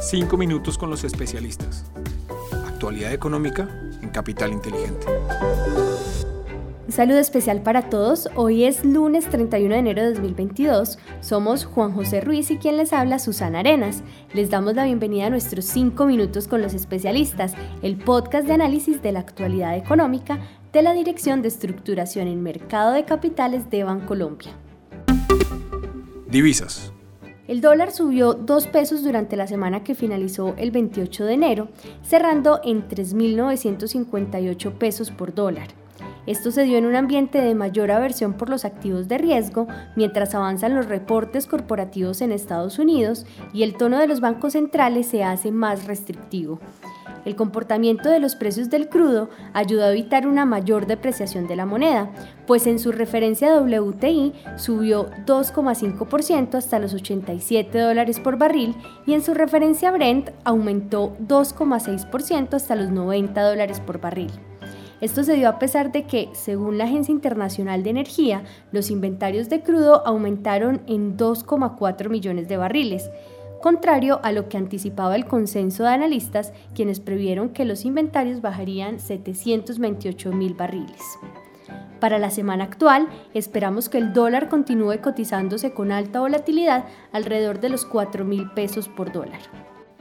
Cinco minutos con los especialistas. Actualidad económica en Capital Inteligente. Un saludo especial para todos. Hoy es lunes 31 de enero de 2022. Somos Juan José Ruiz y quien les habla Susana Arenas. Les damos la bienvenida a nuestros 5 minutos con los especialistas, el podcast de análisis de la actualidad económica de la Dirección de Estructuración en Mercado de Capitales de Bancolombia. Divisas. El dólar subió 2 pesos durante la semana que finalizó el 28 de enero, cerrando en 3.958 pesos por dólar. Esto se dio en un ambiente de mayor aversión por los activos de riesgo, mientras avanzan los reportes corporativos en Estados Unidos y el tono de los bancos centrales se hace más restrictivo. El comportamiento de los precios del crudo ayudó a evitar una mayor depreciación de la moneda, pues en su referencia WTI subió 2,5% hasta los 87 dólares por barril y en su referencia Brent aumentó 2,6% hasta los 90 dólares por barril. Esto se dio a pesar de que, según la Agencia Internacional de Energía, los inventarios de crudo aumentaron en 2,4 millones de barriles, contrario a lo que anticipaba el consenso de analistas, quienes previeron que los inventarios bajarían 728 mil barriles. Para la semana actual, esperamos que el dólar continúe cotizándose con alta volatilidad alrededor de los 4 mil pesos por dólar.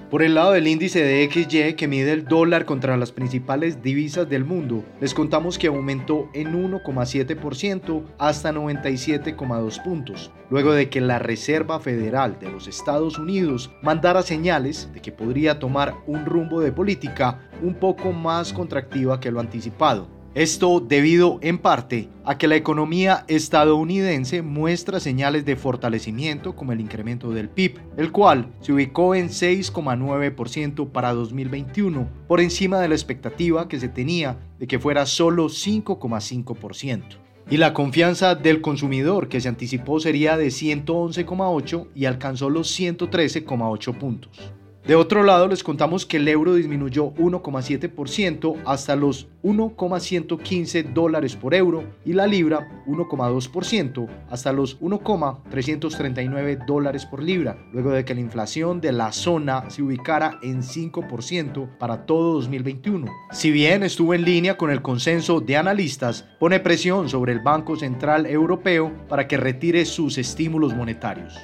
Por el lado del índice de XY que mide el dólar contra las principales divisas del mundo, les contamos que aumentó en 1,7% hasta 97,2 puntos, luego de que la Reserva Federal de los Estados Unidos mandara señales de que podría tomar un rumbo de política un poco más contractiva que lo anticipado. Esto debido en parte a que la economía estadounidense muestra señales de fortalecimiento como el incremento del PIB, el cual se ubicó en 6,9% para 2021, por encima de la expectativa que se tenía de que fuera solo 5,5% y la confianza del consumidor que se anticipó sería de 111,8 y alcanzó los 113,8 puntos. De otro lado, les contamos que el euro disminuyó 1,7% hasta los 1,115 dólares por euro y la libra 1,2% hasta los 1,339 dólares por libra, luego de que la inflación de la zona se ubicara en 5% para todo 2021. Si bien estuvo en línea con el consenso de analistas, pone presión sobre el Banco Central Europeo para que retire sus estímulos monetarios.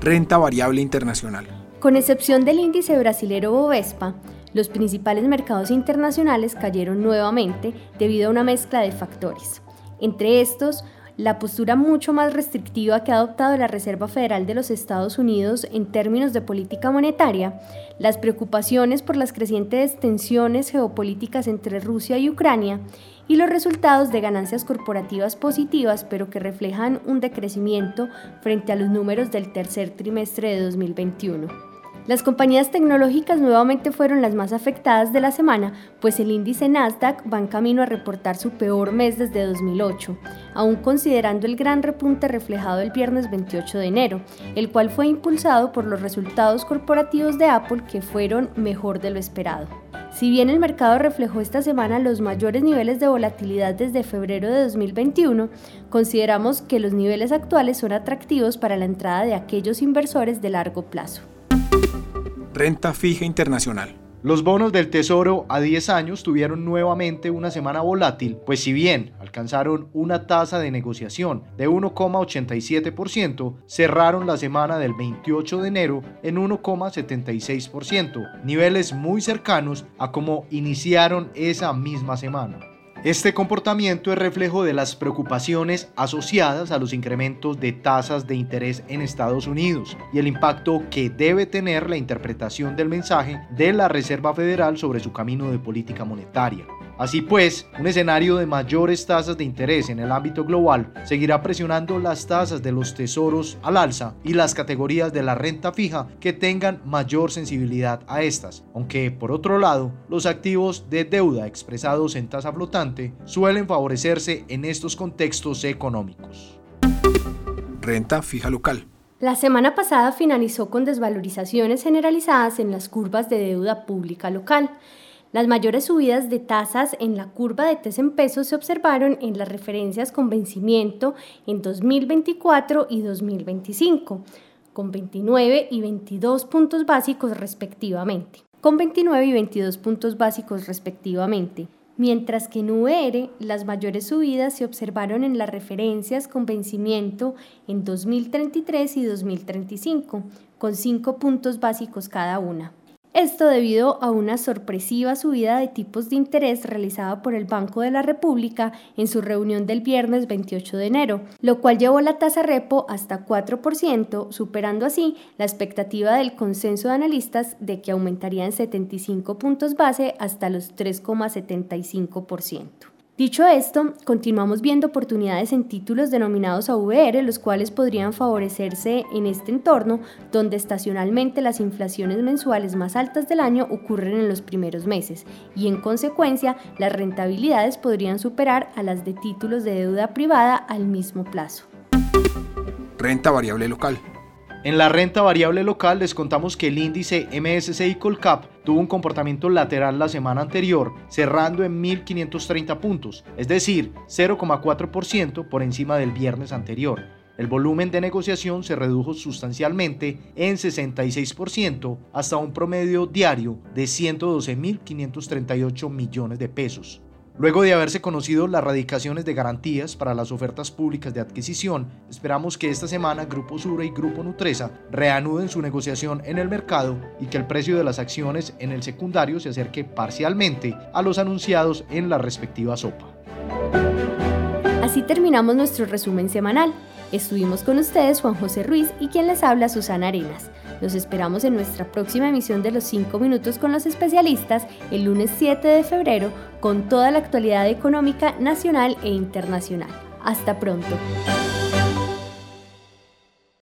Renta variable internacional. Con excepción del índice brasilero Bovespa, los principales mercados internacionales cayeron nuevamente debido a una mezcla de factores. Entre estos, la postura mucho más restrictiva que ha adoptado la Reserva Federal de los Estados Unidos en términos de política monetaria, las preocupaciones por las crecientes tensiones geopolíticas entre Rusia y Ucrania y los resultados de ganancias corporativas positivas pero que reflejan un decrecimiento frente a los números del tercer trimestre de 2021. Las compañías tecnológicas nuevamente fueron las más afectadas de la semana, pues el índice Nasdaq va en camino a reportar su peor mes desde 2008, aún considerando el gran repunte reflejado el viernes 28 de enero, el cual fue impulsado por los resultados corporativos de Apple que fueron mejor de lo esperado. Si bien el mercado reflejó esta semana los mayores niveles de volatilidad desde febrero de 2021, consideramos que los niveles actuales son atractivos para la entrada de aquellos inversores de largo plazo. Renta fija internacional. Los bonos del Tesoro a 10 años tuvieron nuevamente una semana volátil, pues si bien alcanzaron una tasa de negociación de 1,87%, cerraron la semana del 28 de enero en 1,76%, niveles muy cercanos a como iniciaron esa misma semana. Este comportamiento es reflejo de las preocupaciones asociadas a los incrementos de tasas de interés en Estados Unidos y el impacto que debe tener la interpretación del mensaje de la Reserva Federal sobre su camino de política monetaria. Así pues, un escenario de mayores tasas de interés en el ámbito global seguirá presionando las tasas de los tesoros al alza y las categorías de la renta fija que tengan mayor sensibilidad a estas, aunque por otro lado, los activos de deuda expresados en tasa flotante suelen favorecerse en estos contextos económicos. Renta fija local. La semana pasada finalizó con desvalorizaciones generalizadas en las curvas de deuda pública local. Las mayores subidas de tasas en la curva de TES en pesos se observaron en las referencias con vencimiento en 2024 y 2025, con 29 y 22 puntos básicos respectivamente. Con 29 y 22 puntos básicos respectivamente. Mientras que en UR las mayores subidas se observaron en las referencias con vencimiento en 2033 y 2035, con 5 puntos básicos cada una. Esto debido a una sorpresiva subida de tipos de interés realizada por el Banco de la República en su reunión del viernes 28 de enero, lo cual llevó la tasa repo hasta 4%, superando así la expectativa del consenso de analistas de que aumentaría en 75 puntos base hasta los 3,75%. Dicho esto, continuamos viendo oportunidades en títulos denominados AVR, los cuales podrían favorecerse en este entorno, donde estacionalmente las inflaciones mensuales más altas del año ocurren en los primeros meses y en consecuencia las rentabilidades podrían superar a las de títulos de deuda privada al mismo plazo. Renta variable local. En la renta variable local les contamos que el índice MSCI Colcap tuvo un comportamiento lateral la semana anterior, cerrando en 1.530 puntos, es decir, 0,4% por encima del viernes anterior. El volumen de negociación se redujo sustancialmente en 66% hasta un promedio diario de 112.538 millones de pesos. Luego de haberse conocido las radicaciones de garantías para las ofertas públicas de adquisición, esperamos que esta semana Grupo Sura y Grupo Nutresa reanuden su negociación en el mercado y que el precio de las acciones en el secundario se acerque parcialmente a los anunciados en la respectiva sopa. Así terminamos nuestro resumen semanal. Estuvimos con ustedes Juan José Ruiz y quien les habla Susana Arenas. Los esperamos en nuestra próxima emisión de los 5 minutos con los especialistas el lunes 7 de febrero con toda la actualidad económica nacional e internacional. Hasta pronto.